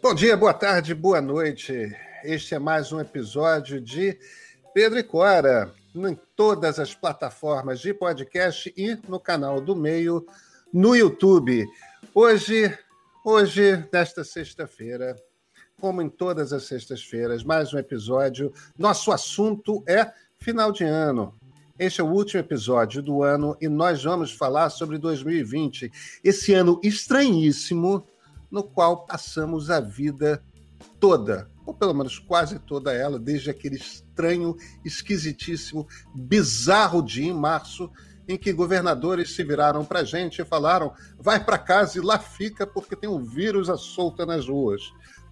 Bom dia, boa tarde, boa noite. Este é mais um episódio de Pedro e Cora, em todas as plataformas de podcast e no canal do Meio no YouTube. Hoje, hoje, nesta sexta-feira, como em todas as sextas-feiras, mais um episódio. Nosso assunto é final de ano. Este é o último episódio do ano e nós vamos falar sobre 2020, esse ano estranhíssimo no qual passamos a vida toda, ou pelo menos quase toda ela, desde aquele estranho, esquisitíssimo, bizarro dia em março, em que governadores se viraram para a gente e falaram: vai para casa e lá fica porque tem um vírus à solta nas ruas.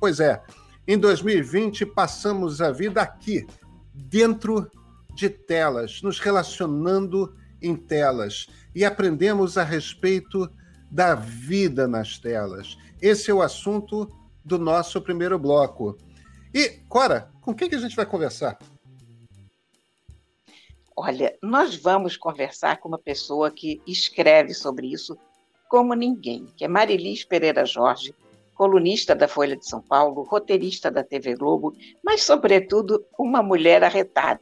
Pois é, em 2020 passamos a vida aqui, dentro de telas, nos relacionando em telas e aprendemos a respeito da vida nas telas. Esse é o assunto do nosso primeiro bloco. E, Cora, com quem que a gente vai conversar? Olha, nós vamos conversar com uma pessoa que escreve sobre isso como ninguém, que é Marilis Pereira Jorge, colunista da Folha de São Paulo, roteirista da TV Globo, mas, sobretudo, uma mulher arretada.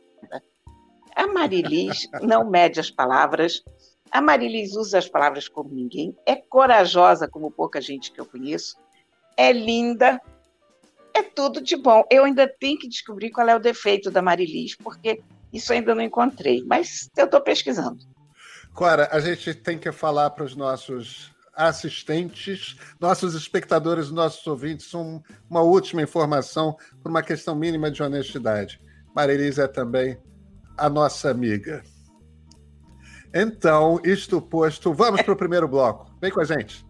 A Marilis não mede as palavras, a Marilis usa as palavras como ninguém, é corajosa como pouca gente que eu conheço, é linda, é tudo de bom. Eu ainda tenho que descobrir qual é o defeito da Marilis, porque isso ainda não encontrei, mas eu estou pesquisando. Cora, a gente tem que falar para os nossos assistentes, nossos espectadores, nossos ouvintes, um, uma última informação por uma questão mínima de honestidade. Marilis é também a nossa amiga. Então, isto posto, vamos para o primeiro bloco. Vem com a gente.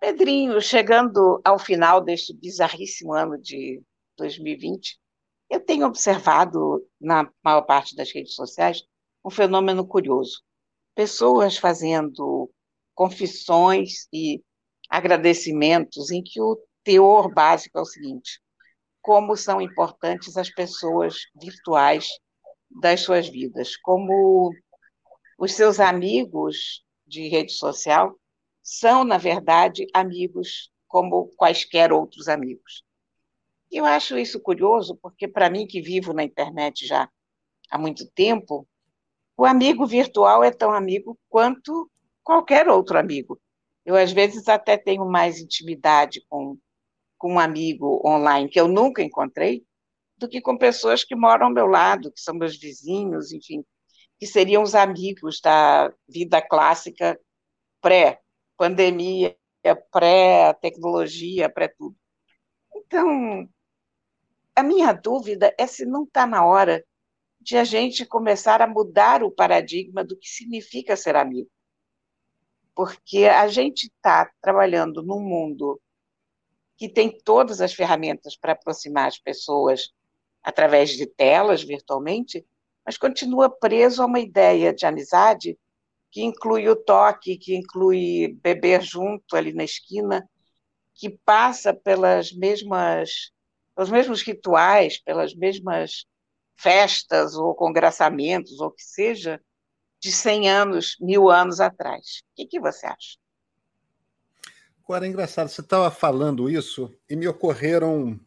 Pedrinho, chegando ao final deste bizarríssimo ano de 2020, eu tenho observado na maior parte das redes sociais um fenômeno curioso. Pessoas fazendo confissões e agradecimentos em que o teor básico é o seguinte: como são importantes as pessoas virtuais das suas vidas, como os seus amigos de rede social são, na verdade, amigos como quaisquer outros amigos. Eu acho isso curioso, porque para mim, que vivo na internet já há muito tempo, o amigo virtual é tão amigo quanto qualquer outro amigo. Eu, às vezes, até tenho mais intimidade com, com um amigo online que eu nunca encontrei do que com pessoas que moram ao meu lado, que são meus vizinhos, enfim, que seriam os amigos da vida clássica pré-pandemia, pré-tecnologia, pré-tudo. Então, a minha dúvida é se não está na hora de a gente começar a mudar o paradigma do que significa ser amigo. Porque a gente está trabalhando num mundo que tem todas as ferramentas para aproximar as pessoas através de telas virtualmente, mas continua preso a uma ideia de amizade que inclui o toque, que inclui beber junto ali na esquina, que passa pelas mesmas pelos mesmos rituais, pelas mesmas festas ou congraçamentos, ou que seja, de 100 anos, mil anos atrás. O que, que você acha? Agora, é engraçado, você estava falando isso e me ocorreram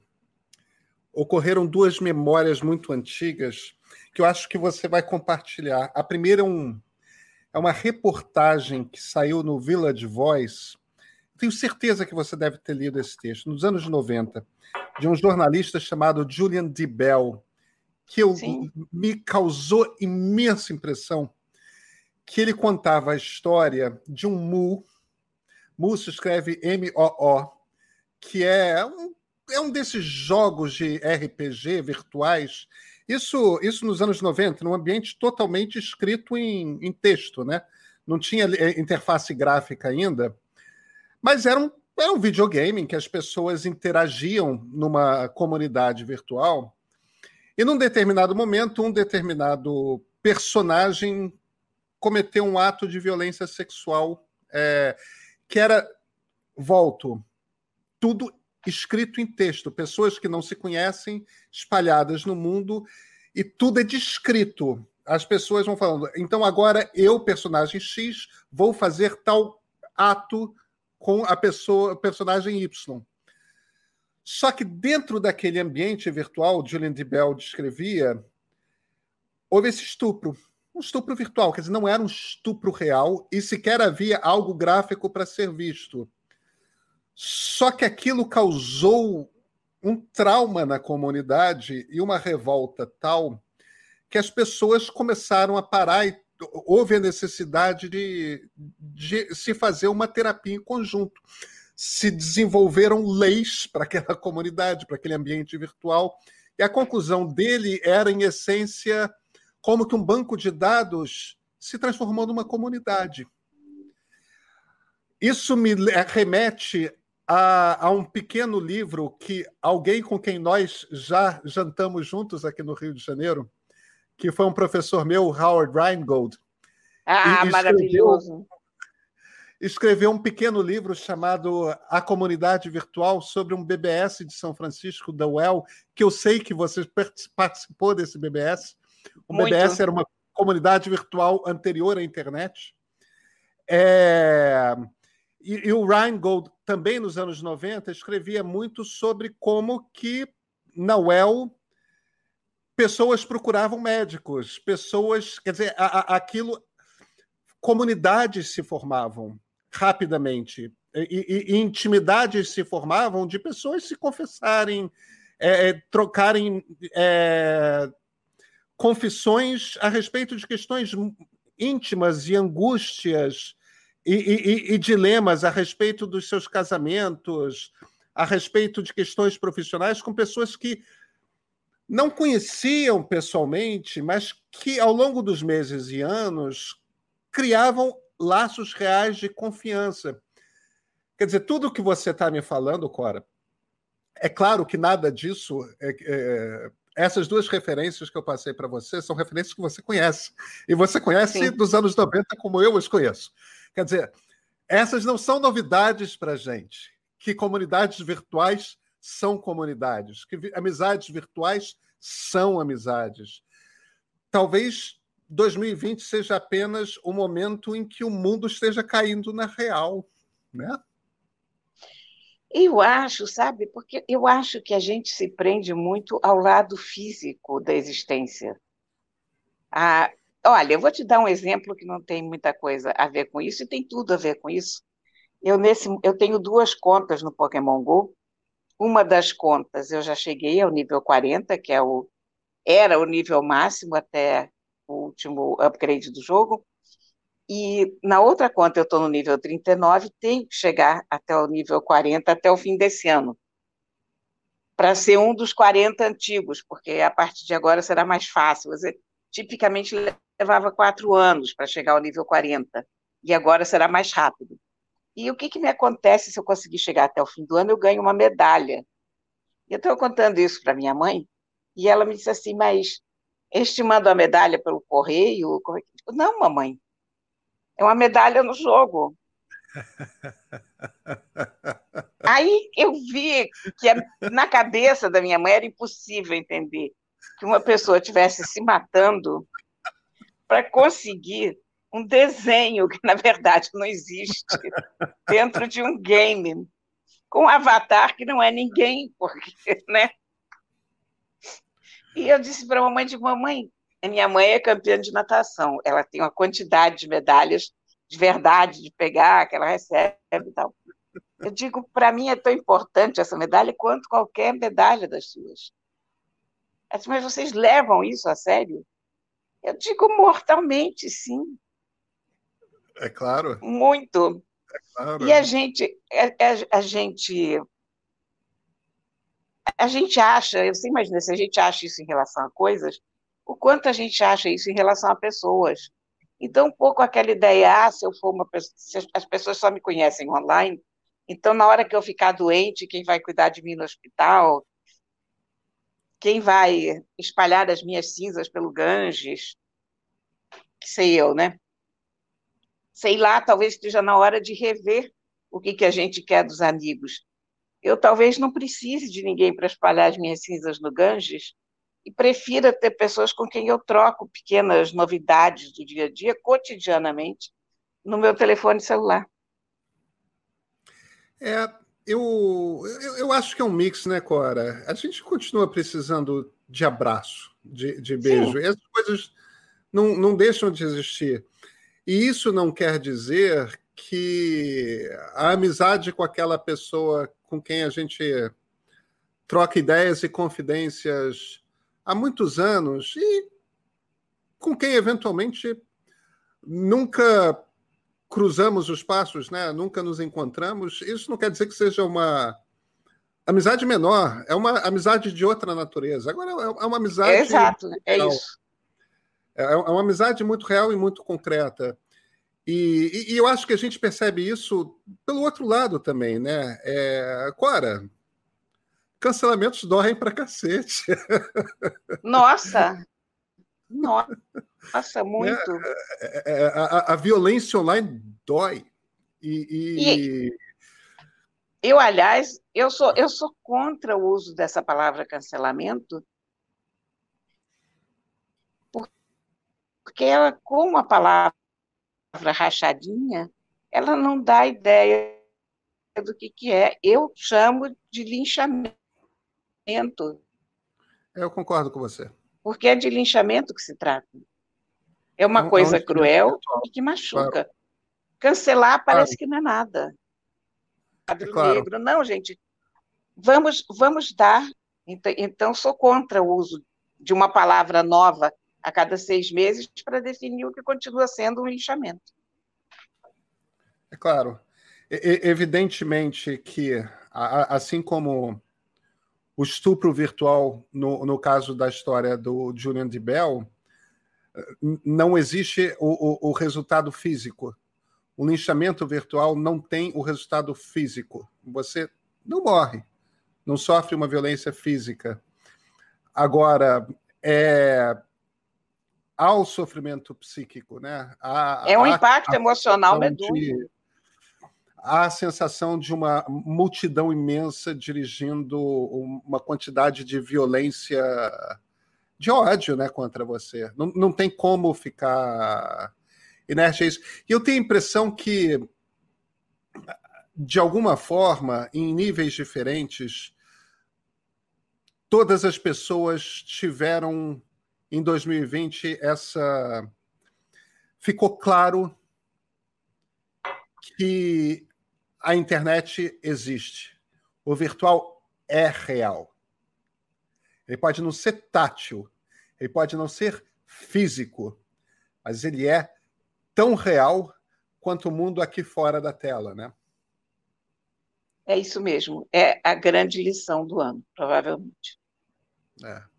ocorreram duas memórias muito antigas que eu acho que você vai compartilhar. A primeira é, um, é uma reportagem que saiu no Village Voice. Tenho certeza que você deve ter lido esse texto, nos anos 90 de um jornalista chamado Julian D. Bell, que eu, me causou imensa impressão, que ele contava a história de um Mu, Mu se escreve M-O-O, que é um, é um desses jogos de RPG virtuais, isso, isso nos anos 90, num ambiente totalmente escrito em, em texto, né? Não tinha eh, interface gráfica ainda, mas era um é um videogame em que as pessoas interagiam numa comunidade virtual e num determinado momento um determinado personagem cometeu um ato de violência sexual é, que era volto tudo escrito em texto, pessoas que não se conhecem, espalhadas no mundo, e tudo é descrito. As pessoas vão falando, então agora eu, personagem X, vou fazer tal ato com a pessoa, personagem Y. Só que dentro daquele ambiente virtual, Julian de Bell descrevia, houve esse estupro. Um estupro virtual, quer dizer, não era um estupro real e sequer havia algo gráfico para ser visto. Só que aquilo causou um trauma na comunidade e uma revolta tal que as pessoas começaram a parar e houve a necessidade de, de se fazer uma terapia em conjunto. Se desenvolveram leis para aquela comunidade, para aquele ambiente virtual, e a conclusão dele era, em essência, como que um banco de dados se transformou numa comunidade. Isso me remete a, a, um pequeno livro que alguém com quem nós já jantamos juntos aqui no Rio de Janeiro, que foi um professor meu, Howard Rheingold. Ah, escreveu, maravilhoso. Escreveu um pequeno livro chamado A Comunidade Virtual sobre um BBS de São Francisco da UEL, que eu sei que você participou desse BBS. O Muito. BBS era uma comunidade virtual anterior à internet. É... E, e o Rheingold, também nos anos 90, escrevia muito sobre como que na UEL pessoas procuravam médicos, pessoas, quer dizer, a, a, aquilo, comunidades se formavam rapidamente. E, e, e, intimidades se formavam de pessoas se confessarem, é, é trocarem é, confissões a respeito de questões íntimas e angústias e, e, e, dilemas a respeito dos seus casamentos, a respeito de questões profissionais com pessoas que não conheciam pessoalmente, mas que ao longo dos meses e anos criavam laços reais de confiança. Quer dizer, tudo que você está me falando, Cora, é claro que nada disso. É, é, essas duas referências que eu passei para você são referências que você conhece. E você conhece Sim. dos anos 90 como eu os conheço. Quer dizer, essas não são novidades para a gente. Que comunidades virtuais são comunidades, que amizades virtuais são amizades. Talvez 2020 seja apenas o momento em que o mundo esteja caindo na real, né? Eu acho, sabe, porque eu acho que a gente se prende muito ao lado físico da existência. Ah, olha, eu vou te dar um exemplo que não tem muita coisa a ver com isso e tem tudo a ver com isso. Eu, nesse, eu tenho duas contas no Pokémon Go. Uma das contas eu já cheguei ao nível 40, que é o, era o nível máximo até o último upgrade do jogo. E na outra conta eu estou no nível 39, tenho que chegar até o nível 40 até o fim desse ano. Para ser um dos 40 antigos, porque a partir de agora será mais fácil. Você tipicamente levava quatro anos para chegar ao nível 40, e agora será mais rápido. E o que, que me acontece se eu conseguir chegar até o fim do ano? Eu ganho uma medalha. Eu estou contando isso para minha mãe, e ela me disse assim: Mas estimando a medalha pelo correio? É Não, mamãe, é uma medalha no jogo. Aí eu vi que na cabeça da minha mãe era impossível entender que uma pessoa estivesse se matando para conseguir um desenho que, na verdade, não existe dentro de um game, com um avatar que não é ninguém, porque, né? E eu disse para a mamãe, de mamãe, a minha mãe é campeã de natação, ela tem uma quantidade de medalhas de verdade, de pegar, que ela recebe e tal. Eu digo, para mim é tão importante essa medalha quanto qualquer medalha das suas. Disse, mas vocês levam isso a sério? Eu digo mortalmente, sim. É claro. Muito. É claro. E a gente, a, a, a gente a gente acha, eu sei imagina, se a gente acha isso em relação a coisas, o quanto a gente acha isso em relação a pessoas. Então, um pouco aquela ideia, ah, se eu for uma pessoa, as pessoas só me conhecem online, então na hora que eu ficar doente, quem vai cuidar de mim no hospital? Quem vai espalhar as minhas cinzas pelo Ganges? Sei eu, né? Sei lá, talvez esteja na hora de rever o que, que a gente quer dos amigos eu talvez não precise de ninguém para espalhar as minhas cinzas no Ganges e prefira ter pessoas com quem eu troco pequenas novidades do dia a dia, cotidianamente, no meu telefone celular. É, eu, eu, eu acho que é um mix, né, Cora? A gente continua precisando de abraço, de, de beijo. Sim. E essas coisas não, não deixam de existir. E isso não quer dizer que a amizade com aquela pessoa com quem a gente troca ideias e confidências há muitos anos e com quem eventualmente nunca cruzamos os passos, né? Nunca nos encontramos. Isso não quer dizer que seja uma amizade menor, é uma amizade de outra natureza. Agora é uma amizade. É exato, é isso. É, é uma amizade muito real e muito concreta. E, e, eu acho que a gente percebe isso pelo outro lado também, né? É, Cora, cancelamentos doem pra cacete. Nossa! Nossa, muito. É, é, a, a, violência online dói. E, e... e, eu, aliás, eu sou, eu sou contra o uso dessa palavra cancelamento, porque ela, como a palavra rachadinha, ela não dá ideia do que, que é. Eu chamo de linchamento. Eu concordo com você. Porque é de linchamento que se trata. É uma é coisa é cruel e que machuca. Claro. Cancelar parece claro. que não é nada. Quadro é claro. negro. Não, gente. Vamos, vamos dar. Então, então, sou contra o uso de uma palavra nova a cada seis meses para definir o que continua sendo um linchamento. É claro. Evidentemente que, assim como o estupro virtual, no, no caso da história do Julian de Bell, não existe o, o, o resultado físico. O linchamento virtual não tem o resultado físico. Você não morre, não sofre uma violência física. Agora, é, há o sofrimento psíquico, né? Há, é um impacto emocional medonho. Há a sensação de uma multidão imensa dirigindo uma quantidade de violência, de ódio, né, contra você. Não, não tem como ficar inerte a isso. E eu tenho a impressão que, de alguma forma, em níveis diferentes, todas as pessoas tiveram em 2020 essa ficou claro que a internet existe. O virtual é real. Ele pode não ser tátil, ele pode não ser físico, mas ele é tão real quanto o mundo aqui fora da tela, né? É isso mesmo. É a grande lição do ano, provavelmente. É.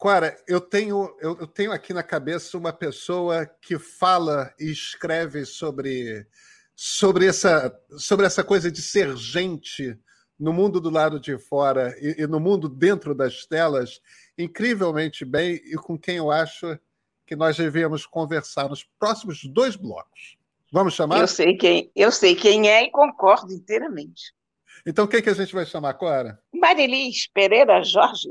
Cara, eu tenho, eu, eu, tenho aqui na cabeça uma pessoa que fala e escreve sobre, sobre, essa, sobre essa coisa de ser gente no mundo do lado de fora e, e no mundo dentro das telas incrivelmente bem e com quem eu acho que nós devíamos conversar nos próximos dois blocos. Vamos chamar? Eu sei quem, eu sei quem é e concordo inteiramente. Então, quem que a gente vai chamar, Cora? Marilis Pereira Jorge.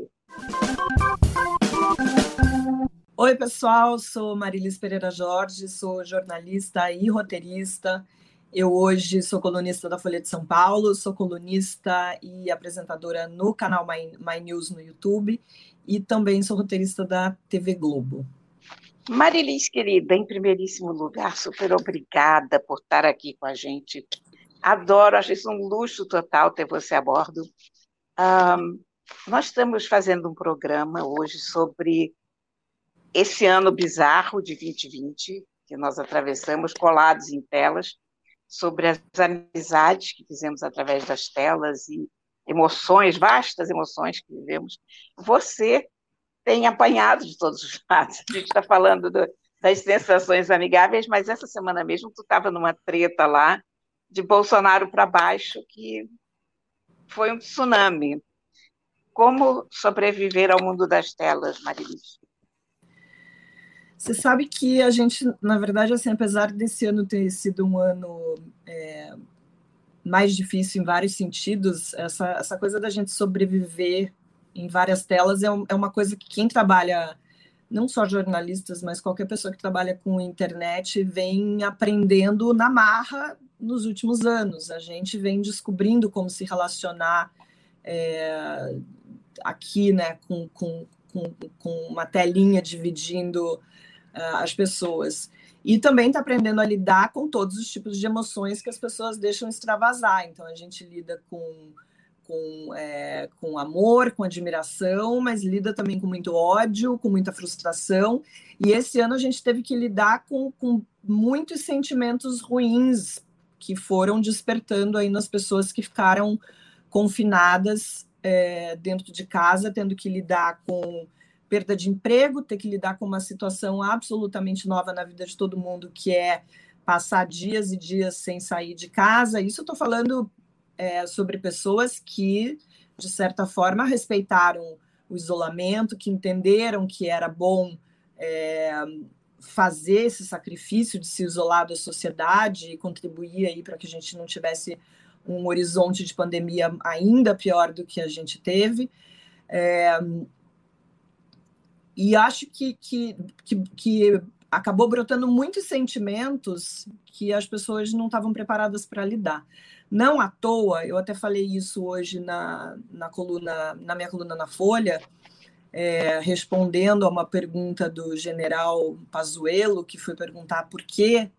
Oi, pessoal, sou Marilis Pereira Jorge, sou jornalista e roteirista. Eu hoje sou colunista da Folha de São Paulo, sou colunista e apresentadora no canal My, My News no YouTube e também sou roteirista da TV Globo. Marilis, querida, em primeiríssimo lugar, super obrigada por estar aqui com a gente. Adoro, acho isso um luxo total ter você a bordo. Um, nós estamos fazendo um programa hoje sobre esse ano bizarro de 2020, que nós atravessamos colados em telas, sobre as amizades que fizemos através das telas e emoções, vastas emoções que vivemos. Você tem apanhado de todos os lados. A gente está falando do, das sensações amigáveis, mas essa semana mesmo tu estava numa treta lá de Bolsonaro para baixo que foi um tsunami. Como sobreviver ao mundo das telas, Marilis? Você sabe que a gente, na verdade, assim, apesar desse ano ter sido um ano é, mais difícil em vários sentidos. Essa, essa coisa da gente sobreviver em várias telas é, um, é uma coisa que quem trabalha, não só jornalistas, mas qualquer pessoa que trabalha com internet, vem aprendendo na marra nos últimos anos. A gente vem descobrindo como se relacionar é, aqui, né, com, com, com, com uma telinha dividindo uh, as pessoas. E também está aprendendo a lidar com todos os tipos de emoções que as pessoas deixam extravasar. Então, a gente lida com, com, é, com amor, com admiração, mas lida também com muito ódio, com muita frustração. E esse ano a gente teve que lidar com, com muitos sentimentos ruins que foram despertando aí nas pessoas que ficaram confinadas é, dentro de casa, tendo que lidar com perda de emprego, ter que lidar com uma situação absolutamente nova na vida de todo mundo, que é passar dias e dias sem sair de casa. Isso eu estou falando é, sobre pessoas que, de certa forma, respeitaram o isolamento, que entenderam que era bom é, fazer esse sacrifício de se isolar da sociedade e contribuir aí para que a gente não tivesse um horizonte de pandemia ainda pior do que a gente teve. É, e acho que, que, que, que acabou brotando muitos sentimentos que as pessoas não estavam preparadas para lidar. Não à toa, eu até falei isso hoje na, na coluna, na minha coluna na Folha, é, respondendo a uma pergunta do general Pazuello, que foi perguntar por que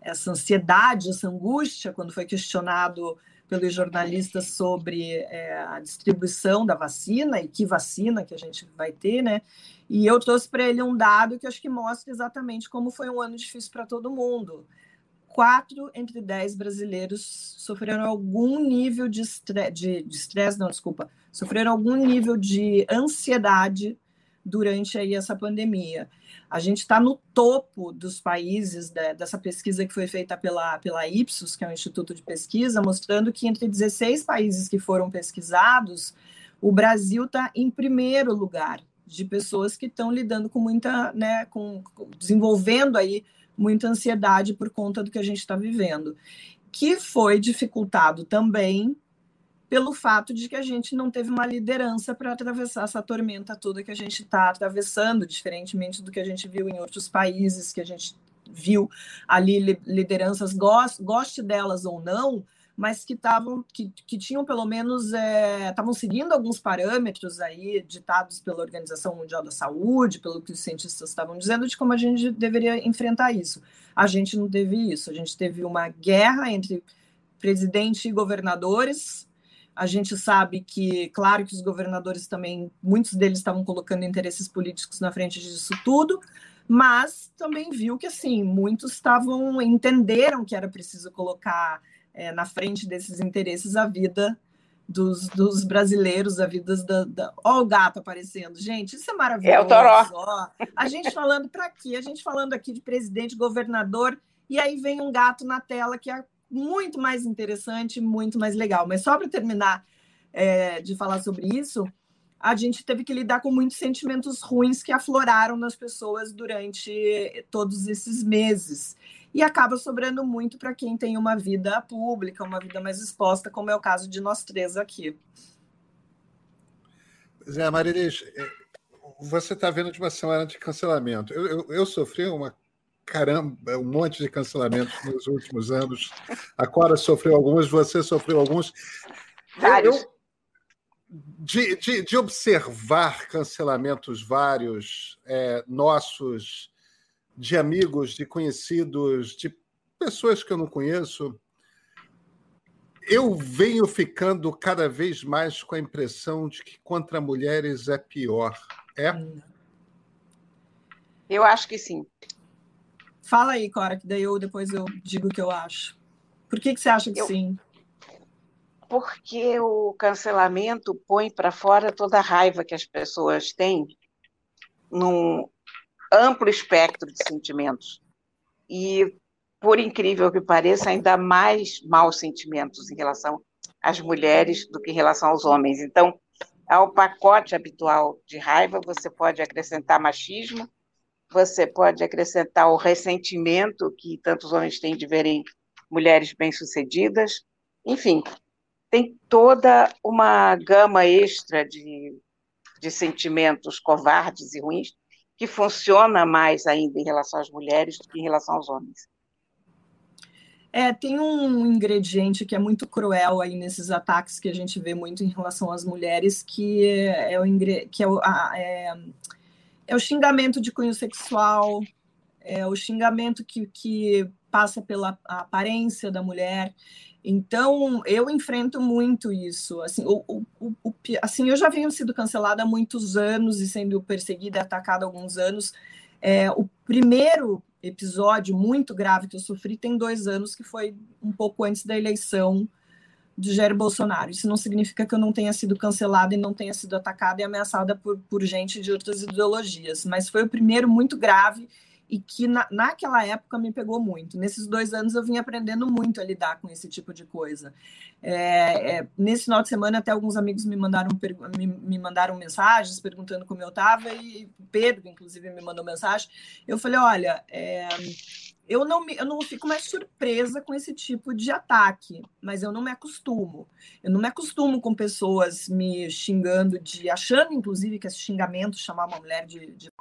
essa ansiedade, essa angústia, quando foi questionado pelos jornalistas sobre é, a distribuição da vacina e que vacina que a gente vai ter, né? E eu trouxe para ele um dado que acho que mostra exatamente como foi um ano difícil para todo mundo. Quatro entre dez brasileiros sofreram algum nível de estresse, de, de estresse, não, desculpa, sofreram algum nível de ansiedade durante aí essa pandemia. A gente está no topo dos países de, dessa pesquisa que foi feita pela, pela Ipsos, que é um instituto de pesquisa, mostrando que entre 16 países que foram pesquisados, o Brasil está em primeiro lugar de pessoas que estão lidando com muita, né, com, desenvolvendo aí muita ansiedade por conta do que a gente está vivendo, que foi dificultado também pelo fato de que a gente não teve uma liderança para atravessar essa tormenta toda que a gente está atravessando, diferentemente do que a gente viu em outros países, que a gente viu ali lideranças, goste, delas ou não, mas que estavam que, que tinham pelo menos estavam é, seguindo alguns parâmetros aí ditados pela Organização Mundial da Saúde, pelo que os cientistas estavam dizendo de como a gente deveria enfrentar isso. A gente não teve isso, a gente teve uma guerra entre presidente e governadores a gente sabe que, claro, que os governadores também, muitos deles estavam colocando interesses políticos na frente disso tudo, mas também viu que, assim, muitos estavam, entenderam que era preciso colocar é, na frente desses interesses a vida dos, dos brasileiros, a vida da, da... Ó o gato aparecendo, gente, isso é maravilhoso. É o toró. Ó, a gente falando para aqui, a gente falando aqui de presidente, governador, e aí vem um gato na tela que é muito mais interessante, muito mais legal. Mas só para terminar é, de falar sobre isso, a gente teve que lidar com muitos sentimentos ruins que afloraram nas pessoas durante todos esses meses. E acaba sobrando muito para quem tem uma vida pública, uma vida mais exposta, como é o caso de nós três aqui. Zé Marilis, é, você está vendo de uma semana de cancelamento. Eu, eu, eu sofri uma caramba, um monte de cancelamentos nos últimos anos. A Cora sofreu alguns, você sofreu alguns. Vários. Eu, de, de, de, observar cancelamentos vários, é, nossos, de amigos, de conhecidos, de pessoas que eu não conheço, eu venho ficando cada vez mais com a impressão de que contra mulheres é pior. É? Eu acho que sim. Fala aí, Cora, que daí eu depois eu digo o que eu acho. Por que, que você acha que eu... sim? Porque o cancelamento põe para fora toda a raiva que as pessoas têm num amplo espectro de sentimentos. E, por incrível que pareça, ainda mais maus sentimentos em relação às mulheres do que em relação aos homens. Então, ao pacote habitual de raiva, você pode acrescentar machismo, você pode acrescentar o ressentimento que tantos homens têm de verem mulheres bem-sucedidas, enfim, tem toda uma gama extra de, de sentimentos covardes e ruins que funciona mais ainda em relação às mulheres do que em relação aos homens. É, tem um ingrediente que é muito cruel aí nesses ataques que a gente vê muito em relação às mulheres, que é, é o, que é a, é o xingamento de cunho sexual, é o xingamento que, que passa pela aparência da mulher. Então, eu enfrento muito isso. Assim, o, o, o, assim, eu já venho sido cancelada há muitos anos e sendo perseguida atacada há alguns anos. É, o primeiro episódio muito grave que eu sofri tem dois anos, que foi um pouco antes da eleição de Jair Bolsonaro. Isso não significa que eu não tenha sido cancelada e não tenha sido atacada e ameaçada por, por gente de outras ideologias, mas foi o primeiro muito grave e que na, naquela época me pegou muito. Nesses dois anos eu vim aprendendo muito a lidar com esse tipo de coisa. É, é, nesse final de semana até alguns amigos me mandaram me, me mandaram mensagens perguntando como eu estava e Pedro inclusive me mandou mensagem. Eu falei, olha, é, eu não, me, eu não fico mais surpresa com esse tipo de ataque, mas eu não me acostumo. Eu não me acostumo com pessoas me xingando de achando inclusive que esse xingamento chamar uma mulher de, de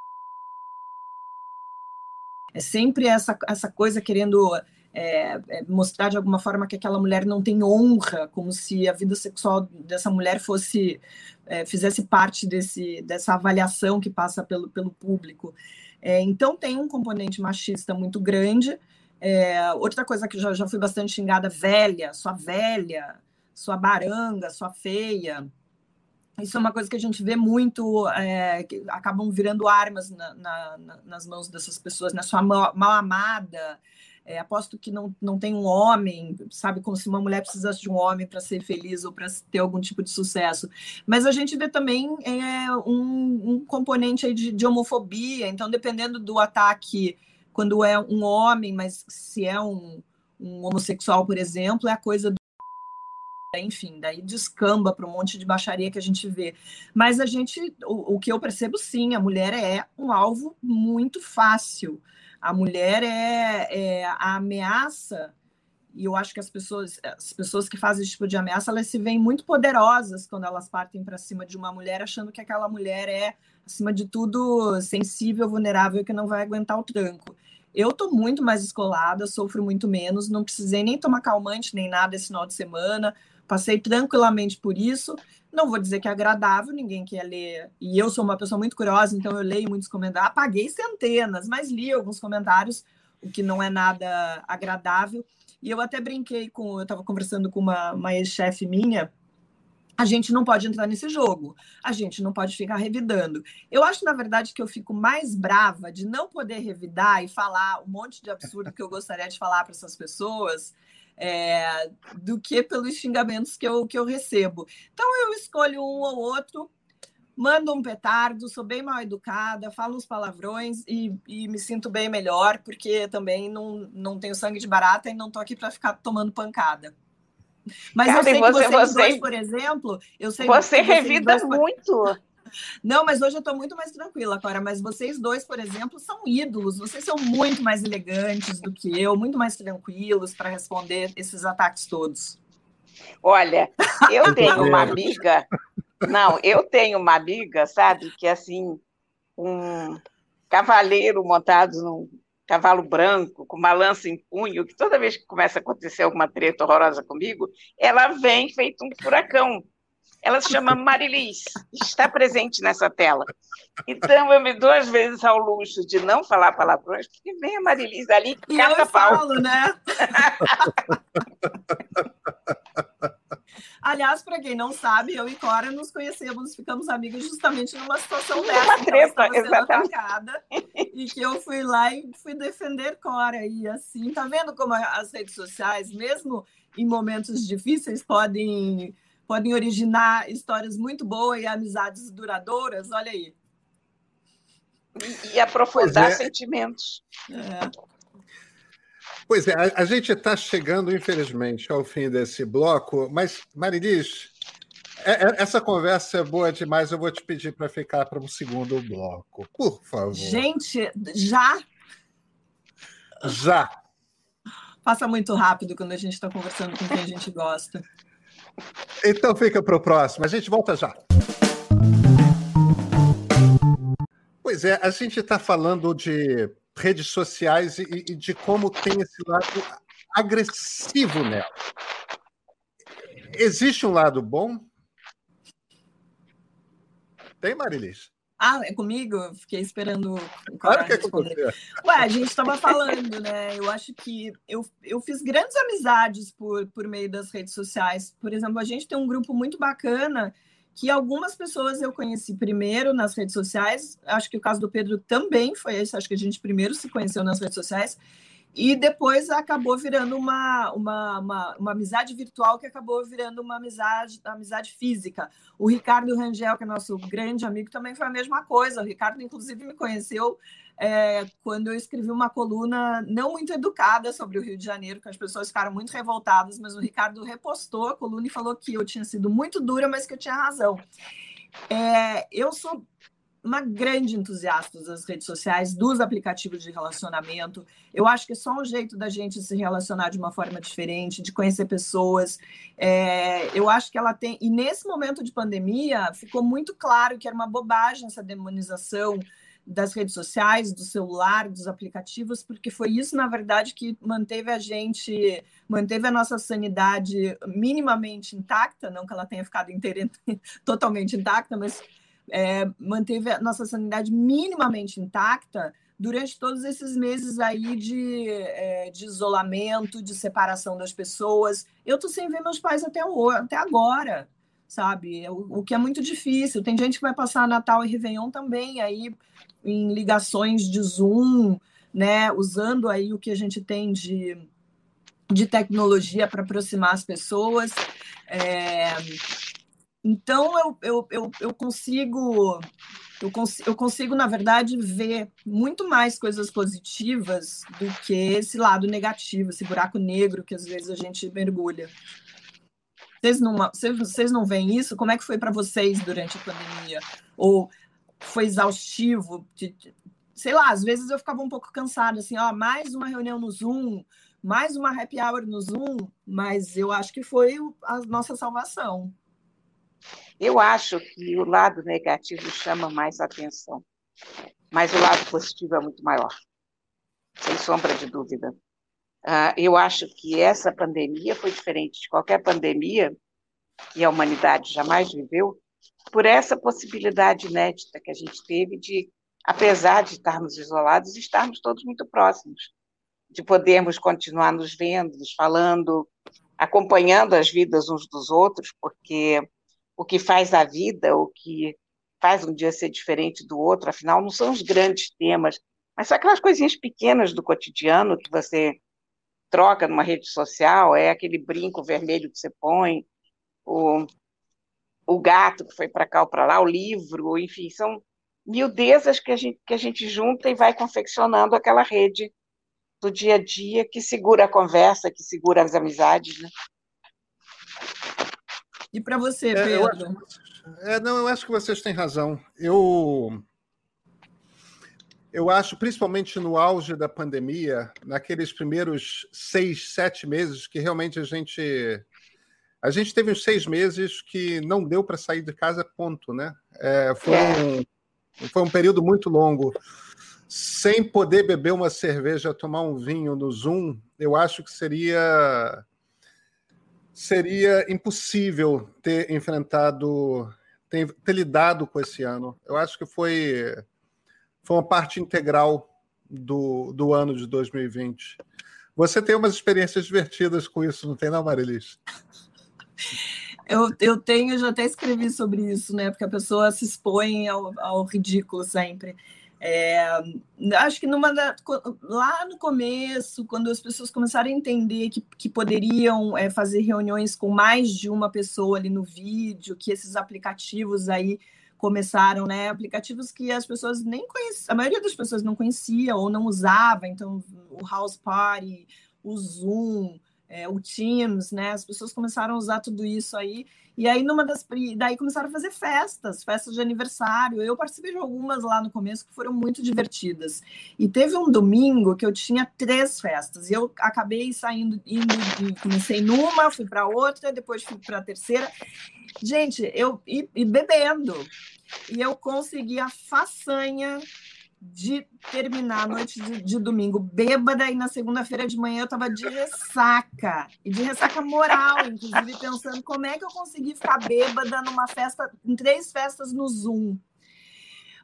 é sempre essa, essa coisa querendo é, é, mostrar de alguma forma que aquela mulher não tem honra, como se a vida sexual dessa mulher fosse é, fizesse parte desse, dessa avaliação que passa pelo, pelo público. É, então tem um componente machista muito grande. É, outra coisa que já, já fui bastante xingada, velha, sua velha, sua baranga, sua feia. Isso é uma coisa que a gente vê muito, é, que acabam virando armas na, na, nas mãos dessas pessoas, né? Sua mal, mal amada. É, aposto que não, não tem um homem, sabe? Como se uma mulher precisasse de um homem para ser feliz ou para ter algum tipo de sucesso. Mas a gente vê também é, um, um componente de, de homofobia. Então, dependendo do ataque, quando é um homem, mas se é um, um homossexual, por exemplo, é a coisa do enfim, daí descamba para um monte de baixaria que a gente vê. Mas a gente, o, o, que eu percebo sim, a mulher é um alvo muito fácil. A mulher é, é a ameaça, e eu acho que as pessoas, as pessoas que fazem esse tipo de ameaça, elas se veem muito poderosas quando elas partem para cima de uma mulher, achando que aquela mulher é, acima de tudo, sensível, vulnerável, que não vai aguentar o tranco. Eu estou muito mais escolada, sofro muito menos, não precisei nem tomar calmante nem nada esse final de semana Passei tranquilamente por isso. Não vou dizer que é agradável, ninguém quer ler. E eu sou uma pessoa muito curiosa, então eu leio muitos comentários. Apaguei centenas, mas li alguns comentários, o que não é nada agradável. E eu até brinquei com. Eu estava conversando com uma, uma ex-chefe minha. A gente não pode entrar nesse jogo, a gente não pode ficar revidando. Eu acho, na verdade, que eu fico mais brava de não poder revidar e falar um monte de absurdo que eu gostaria de falar para essas pessoas, é, do que pelos xingamentos que eu, que eu recebo. Então, eu escolho um ou outro, mando um petardo, sou bem mal educada, falo uns palavrões e, e me sinto bem melhor, porque também não, não tenho sangue de barata e não estou aqui para ficar tomando pancada. Mas Cara, eu sei você, que vocês você, dois, por exemplo, eu sei você revida dois, muito. Não, mas hoje eu estou muito mais tranquila, Cora. Mas vocês dois, por exemplo, são ídolos. Vocês são muito mais elegantes do que eu, muito mais tranquilos para responder esses ataques todos. Olha, eu tenho uma amiga. Não, eu tenho uma amiga, sabe, que é assim, um cavaleiro montado num cavalo branco, com uma lança em punho, que toda vez que começa a acontecer alguma treta horrorosa comigo, ela vem feito um furacão. Ela se chama Marilis, está presente nessa tela. Então, eu me dou às vezes ao luxo de não falar palavrões, porque vem a Marilis ali e cada eu pau. Falo, né? Aliás, para quem não sabe, eu e Cora nos conhecemos, ficamos amigas justamente numa situação dessa. Uma treta, exatamente. Atacada, e que eu fui lá e fui defender Cora. E assim, tá vendo como as redes sociais, mesmo em momentos difíceis, podem podem originar histórias muito boas e amizades duradouras, olha aí. E, e aprofundar é. sentimentos. É. Pois é, a, a gente está chegando, infelizmente, ao fim desse bloco, mas, Marilis, é, é, essa conversa é boa demais. Eu vou te pedir para ficar para um segundo bloco, por favor. Gente, já? Já. Passa muito rápido quando a gente está conversando com quem a gente gosta. Então fica para o próximo. A gente volta já. Pois é, a gente está falando de redes sociais e, e, de como tem esse lado agressivo nela. Existe um lado bom? Tem, Marilis? Ah, é comigo? Fiquei esperando. Claro que é com você. Ué, a gente estava falando, né? Eu acho que eu, eu fiz grandes amizades por, por meio das redes sociais. Por exemplo, a gente tem um grupo muito bacana que algumas pessoas eu conheci primeiro nas redes sociais. Acho que o caso do Pedro também foi esse. Acho que a gente primeiro se conheceu nas redes sociais. E depois acabou virando uma, uma, uma, uma, amizade virtual que acabou virando uma amizade, amizade física. O Ricardo Rangel, que é nosso grande amigo, também foi a mesma coisa. O Ricardo, inclusive, me conheceu é, quando eu escrevi uma coluna não muito educada sobre o Rio de Janeiro, que as pessoas ficaram muito revoltadas, mas o Ricardo repostou a coluna e falou que eu tinha sido muito dura, mas que eu tinha razão. É, eu sou uma grande entusiasta das redes sociais, dos aplicativos de relacionamento. Eu acho que é só um jeito da gente se relacionar de uma forma diferente, de conhecer pessoas. É, eu acho que ela tem. E nesse momento de pandemia, ficou muito claro que era uma bobagem essa demonização das redes sociais, do celular, dos aplicativos, porque foi isso, na verdade, que manteve a gente, manteve a nossa sanidade minimamente intacta, não que ela tenha ficado inteira, totalmente intacta, mas é, manteve a nossa sanidade minimamente intacta durante todos esses meses aí de, é, de isolamento, de separação das pessoas. Eu tô sem ver meus pais até, o, até agora, sabe? O, o, que é muito difícil. Tem gente que vai passar Natal e Réveillon também aí em ligações de Zoom, né? Usando aí o que a gente tem de, de tecnologia para aproximar as pessoas. É, então, eu, eu, eu, eu consigo, eu, cons eu consigo, na verdade, ver muito mais coisas positivas do que esse lado negativo, esse buraco negro que às vezes a gente mergulha. Vocês não, vocês não veem isso? Como é que foi para vocês durante a pandemia? Ou foi exaustivo? Sei lá, às vezes eu ficava um pouco cansada, assim, ó, mais uma reunião no Zoom, mais uma happy hour no Zoom, mas eu acho que foi a nossa salvação. Eu acho que o lado negativo chama mais atenção, mas o lado positivo é muito maior, sem sombra de dúvida. Uh, eu acho que essa pandemia foi diferente de qualquer pandemia que a humanidade jamais viveu, por essa possibilidade inédita que a gente teve de, apesar de estarmos isolados, estarmos todos muito próximos, de podermos continuar nos vendo, nos falando, acompanhando as vidas uns dos outros, porque o que faz a vida, o que faz um dia ser diferente do outro, afinal, não são os grandes temas, mas são aquelas coisinhas pequenas do cotidiano que você troca numa rede social, é aquele brinco vermelho que você põe, o, o gato que foi para cá ou para lá, o livro, enfim, são miudezas que a, gente, que a gente junta e vai confeccionando aquela rede do dia a dia que segura a conversa, que segura as amizades, né? E para você, Pedro? É, eu acho, é, não, eu acho que vocês têm razão. Eu, eu acho, principalmente no auge da pandemia, naqueles primeiros seis, sete meses, que realmente a gente. A gente teve uns seis meses que não deu para sair de casa, ponto, né? É, foi, um, foi um período muito longo. Sem poder beber uma cerveja, tomar um vinho no Zoom, eu acho que seria seria impossível ter enfrentado, ter, ter, lidado com esse ano. Eu acho que foi, foi uma parte integral do, do ano de 2020. Você tem umas experiências divertidas com isso, não tem, não, Marilis? Eu, eu tenho, já até escrevi sobre isso, né? Porque a pessoa se expõe ao, ao ridículo sempre. É, acho que numa da, lá no começo, quando as pessoas começaram a entender que, que poderiam é, fazer reuniões com mais de uma pessoa ali no vídeo, que esses aplicativos aí começaram, né? Aplicativos que as pessoas nem conheciam, a maioria das pessoas não conhecia ou não usava, então o House Party, o Zoom, é, o Teams, né? As pessoas começaram a usar tudo isso aí. E aí, numa das. Daí começaram a fazer festas, festas de aniversário. Eu participei de algumas lá no começo que foram muito divertidas. E teve um domingo que eu tinha três festas. E eu acabei saindo, indo, comecei numa, fui para outra, depois fui para a terceira. Gente, eu e, e bebendo. E eu consegui a façanha de terminar a noite de, de, domingo bêbada e na segunda-feira de manhã eu estava de ressaca, e de ressaca moral, inclusive pensando como é que eu consegui ficar bêbada numa festa, em três festas no Zoom.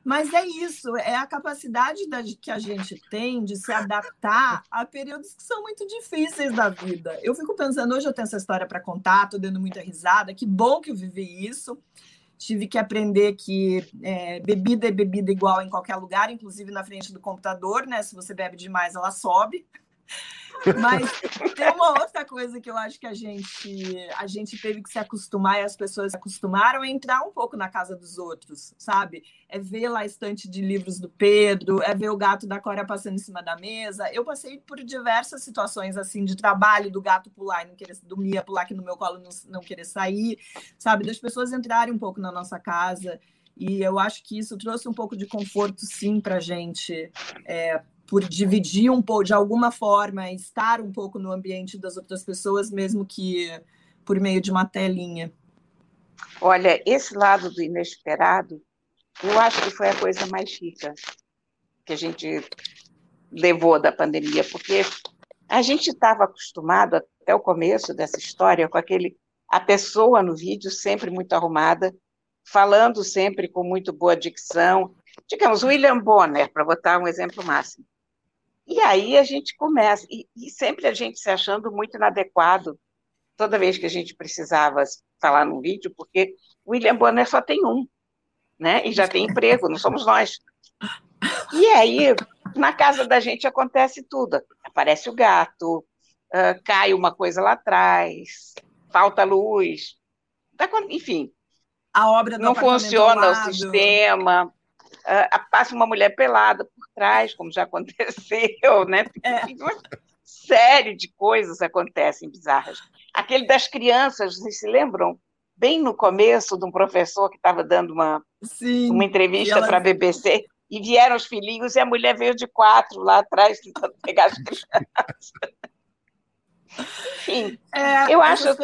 Mas é isso, é a capacidade da, que a gente tem de se adaptar a períodos que são muito difíceis da vida. Eu fico pensando, hoje eu tenho essa história para contar, estou dando muita risada, que bom que eu vivi isso tive que aprender que é, bebida é bebida igual em qualquer lugar, inclusive na frente do computador, né? Se você bebe demais, ela sobe. Mas tem uma outra coisa que eu acho que a gente a gente teve que se acostumar e as pessoas se acostumaram a entrar um pouco na casa dos outros, sabe? É ver lá a estante de livros do Pedro, é ver o gato da Cora passando em cima da mesa. Eu passei por diversas situações assim de trabalho, do gato pular e não querer dormir, pular aqui no meu colo não, não querer sair, sabe? Das pessoas entrarem um pouco na nossa casa. E eu acho que isso trouxe um pouco de conforto, sim, para a gente, é, por dividir um pouco, de alguma forma, estar um pouco no ambiente das outras pessoas, mesmo que por meio de uma telinha. Olha, esse lado do inesperado, eu acho que foi a coisa mais rica que a gente levou da pandemia, porque a gente estava acostumado até o começo dessa história com aquele a pessoa no vídeo sempre muito arrumada, falando sempre com muito boa dicção, digamos William Bonner, para botar um exemplo máximo. E aí a gente começa, e, e, sempre a gente se achando muito inadequado, toda vez que a gente precisava falar num vídeo, porque William Bonner só tem um, né? E já tem emprego, não somos nós. E aí, na casa da gente acontece tudo. Aparece o gato, uh, cai uma coisa lá atrás, falta luz, enfim. A obra não funciona o sistema uh, passa uma mulher pelada por trás, como já aconteceu, né? É. Uma série de coisas acontecem bizarras. Aquele das crianças, vocês se lembram? Bem no começo, de um professor que estava dando uma, Sim, uma entrevista ela... para a BBC, e vieram os filhinhos, e a mulher veio de quatro lá atrás, tentando pegar as crianças. Enfim, é, eu acho.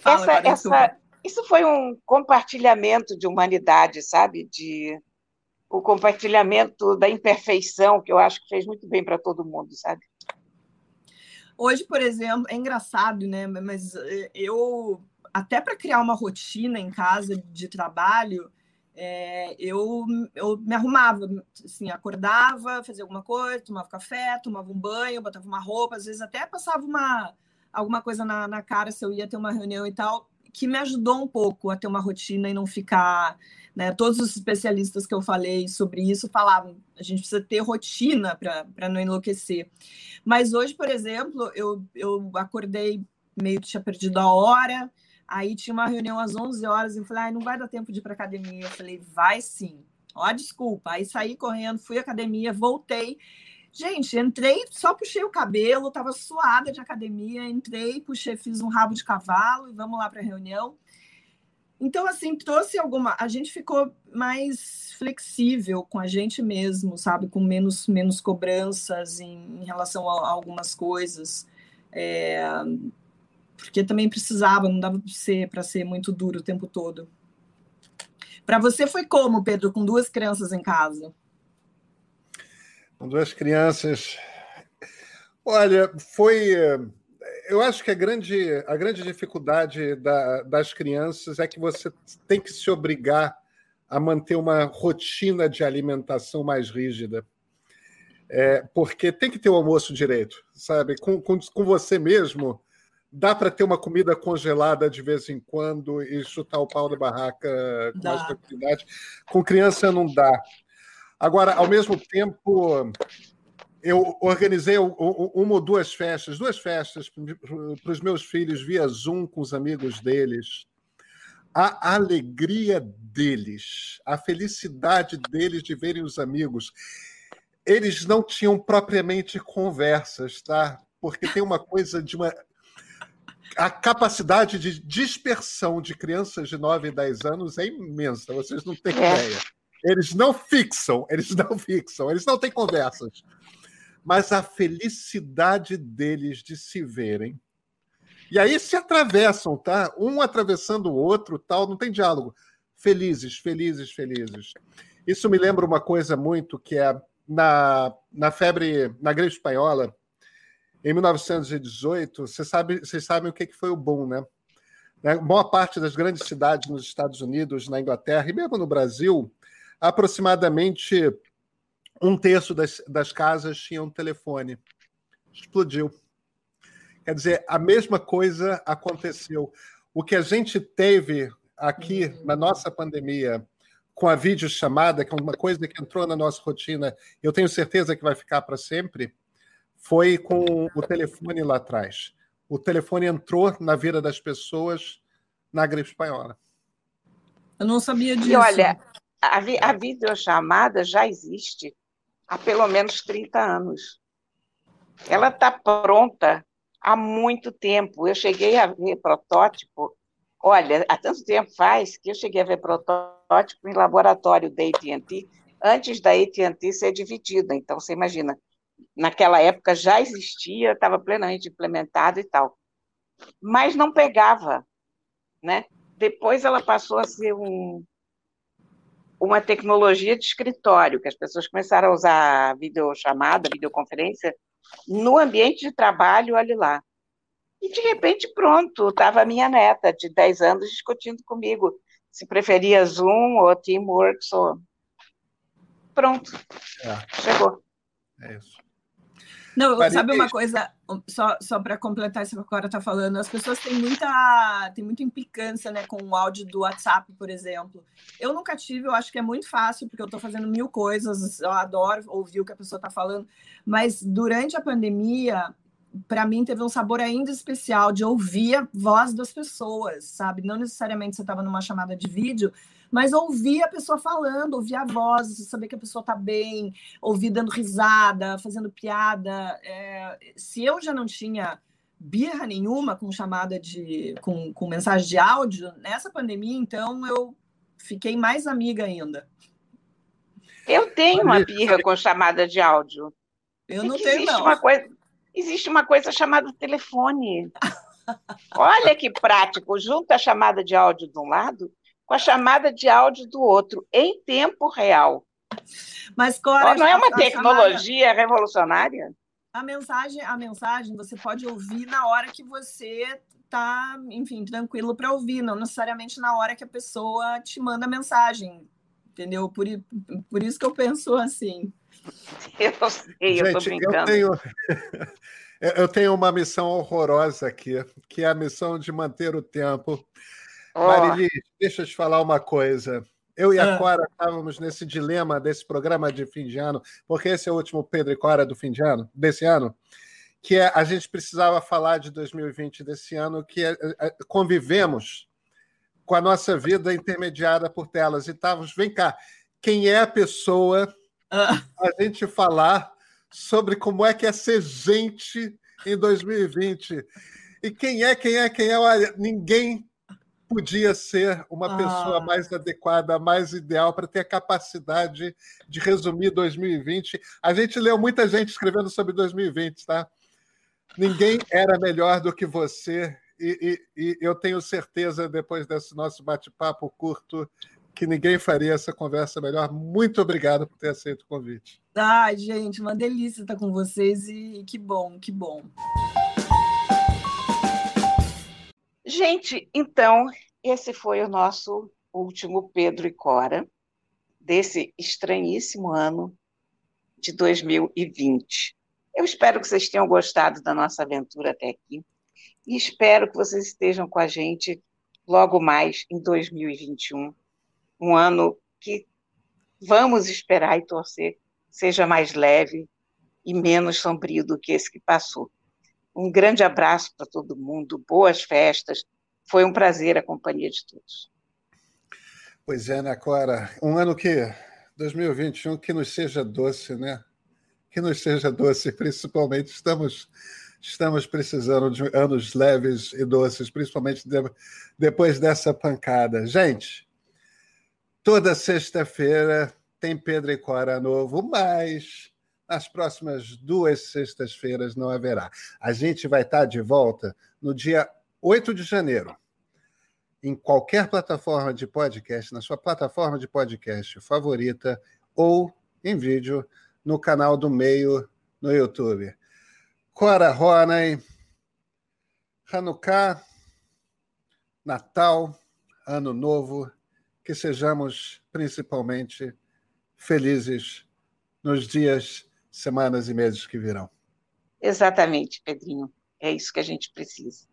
Fala, essa, essa, isso foi um compartilhamento de humanidade, sabe? De o compartilhamento da imperfeição, que eu acho que fez muito bem para todo mundo, sabe? Hoje, por exemplo, é engraçado, né? Mas eh, eu, até para criar uma rotina em casa de trabalho, é, eu, eu me arrumava, assim, acordava, fazia alguma coisa, tomava café, tomava um banho, botava uma roupa, às vezes até passava uma, alguma coisa na, na cara se eu ia ter uma reunião e tal, que me ajudou um pouco a ter uma rotina e não ficar. Né, todos os especialistas que eu falei sobre isso falavam a gente precisa ter rotina para não enlouquecer. Mas hoje, por exemplo, eu, eu acordei meio que tinha perdido a hora, aí tinha uma reunião às 11 horas e eu falei, ah, não vai dar tempo de ir para academia. Eu falei, vai sim. Ó, desculpa. Aí saí correndo, fui à academia, voltei. Gente, entrei, só puxei o cabelo, estava suada de academia, entrei, puxei, fiz um rabo de cavalo e vamos lá para a reunião. Então, assim, trouxe alguma. A gente ficou mais flexível com a gente mesmo, sabe? Com menos, menos cobranças em, em relação a, a, algumas coisas. É... Porque também precisava, não dava para ser, ser muito duro o tempo todo. Para você foi como, Pedro, com duas crianças em casa? Com duas crianças. Olha, foi. Eu acho que a grande, a grande dificuldade da, das crianças é que você tem que se obrigar a manter uma rotina de alimentação mais rígida. É, porque tem que ter o almoço direito, sabe? Com, com, com você mesmo, dá para ter uma comida congelada de vez em quando e chutar o pau da barraca com dá. mais tranquilidade. Com criança não dá. Agora, ao mesmo tempo, eu organizei uma ou duas festas, duas festas para os meus filhos via Zoom com os amigos deles. A alegria deles, a felicidade deles de verem os amigos. Eles não tinham propriamente conversas, tá? porque tem uma coisa de uma. A capacidade de dispersão de crianças de 9 e 10 anos é imensa, vocês não têm é. ideia. Eles não fixam, eles não fixam, eles não têm conversas. Mas a felicidade deles de se verem. E aí se atravessam, tá? Um atravessando o outro, tal, não tem diálogo. Felizes, felizes, felizes. Isso me lembra uma coisa muito que é na, na febre, na gripe espanhola, em 1918, vocês sabem, vocês sabem o que foi o boom, né? Né, boa parte das grandes cidades nos Estados Unidos, na Inglaterra e mesmo no Brasil, aproximadamente um terço das, das casas tinham um telefone. Explodiu. Quer dizer, a mesma coisa aconteceu. O que a gente teve aqui uhum. na nossa pandemia com a videochamada, que é uma coisa que entrou na nossa rotina, eu tenho certeza que vai ficar para sempre, foi com o telefone lá atrás. O telefone entrou na vida das pessoas na gripe espanhola. Eu não sabia disso. E olha, a, vi a videochamada já existe há pelo menos 30 anos. Ela está pronta há muito tempo. Eu cheguei a ver protótipo, olha, há tanto tempo faz que eu cheguei a ver protótipo em laboratório da AT&T, antes da AT&T ser dividida. Então, você imagina, naquela época já existia, estava plenamente implementado e tal. Mas não pegava, né? Depois ela passou a ser um, uma tecnologia de escritório, que as pessoas começaram a usar videochamada, videoconferência, no ambiente de trabalho, olhe lá. E, de repente, pronto, estava a minha neta, de 10 anos, discutindo comigo se preferia Zoom ou Teamworks ou... Pronto, é. chegou. É isso. Não, sabe uma coisa, só, só para completar isso que a Cora está falando, as pessoas têm muita, têm muita implicância né, com o áudio do WhatsApp, por exemplo. Eu nunca tive, eu acho que é muito fácil, porque eu estou fazendo mil coisas, eu adoro ouvir o que a pessoa está falando, mas durante a pandemia, para mim teve um sabor ainda especial de ouvir a voz das pessoas, sabe? Não necessariamente você estava numa chamada de vídeo, mas ouvir a pessoa falando, ouvir a voz, saber que a pessoa está bem, ouvir dando risada, fazendo piada. É, se eu já não tinha birra nenhuma com chamada de com, com mensagem de áudio nessa pandemia, então eu fiquei mais amiga ainda. Eu tenho uma birra com chamada de áudio. Eu não tenho, não. Uma coisa, existe uma coisa chamada telefone. Olha que prático, junta a chamada de áudio de um lado com a chamada de áudio do outro, em tempo real. Mas, Cora, não é uma tecnologia chamada... revolucionária? A mensagem, a mensagem você pode ouvir na hora que você está, enfim, tranquilo para ouvir, não necessariamente na hora que a pessoa te manda a mensagem, entendeu? Por, por isso que eu penso assim. Eu sei, Gente, eu tô brincando. Eu tenho, eu tenho uma missão horrorosa aqui, que é a missão de manter o tempo. Oh. Marilis, deixa eu te falar uma coisa. Eu e a ah. Cora estávamos nesse dilema desse programa de fim de ano, porque esse é o último Pedro e Cora do fim de ano, desse ano, que é, a gente precisava falar de 2020 desse ano, que é, é, convivemos com a nossa vida intermediada por telas. E estávamos, vem cá, quem é a pessoa ah. a gente falar sobre como é que é ser gente em 2020. E quem é, quem é, quem é? Olha, ninguém podia ser uma pessoa ah. mais adequada, mais ideal para ter a capacidade de resumir 2020. A gente leu muita gente escrevendo sobre 2020, tá? Ninguém era melhor do que você. E, e, e eu tenho certeza, depois desse nosso bate-papo curto, que ninguém faria essa conversa melhor. Muito obrigado por ter aceito o convite. Ai, gente, uma delícia estar com vocês e que bom, que bom. Gente, então, esse foi o nosso último Pedro e Cora desse estranhíssimo ano de 2020. Eu espero que vocês tenham gostado da nossa aventura até aqui e espero que vocês estejam com a gente logo mais em 2021 um ano que vamos esperar e torcer seja mais leve e menos sombrio do que esse que passou. Um grande abraço para todo mundo, boas festas. Foi um prazer a companhia de todos. Pois é, né, Cora? Um ano que 2021 que nos seja doce, né? Que nos seja doce, principalmente estamos Estamos precisando de anos leves e doces, principalmente de, depois dessa pancada. Gente, toda sexta-feira tem Pedro e Cora novo, mas nas próximas duas sextas-feiras não haverá. A gente vai estar de volta no dia 8 de janeiro, em qualquer plataforma de podcast, na sua plataforma de podcast favorita ou em vídeo no canal do Meio no YouTube. Cora Ronay, Hanukkah, Natal, Ano Novo, que sejamos principalmente felizes nos dias, semanas e meses que virão. Exatamente, Pedrinho. É isso que a gente precisa.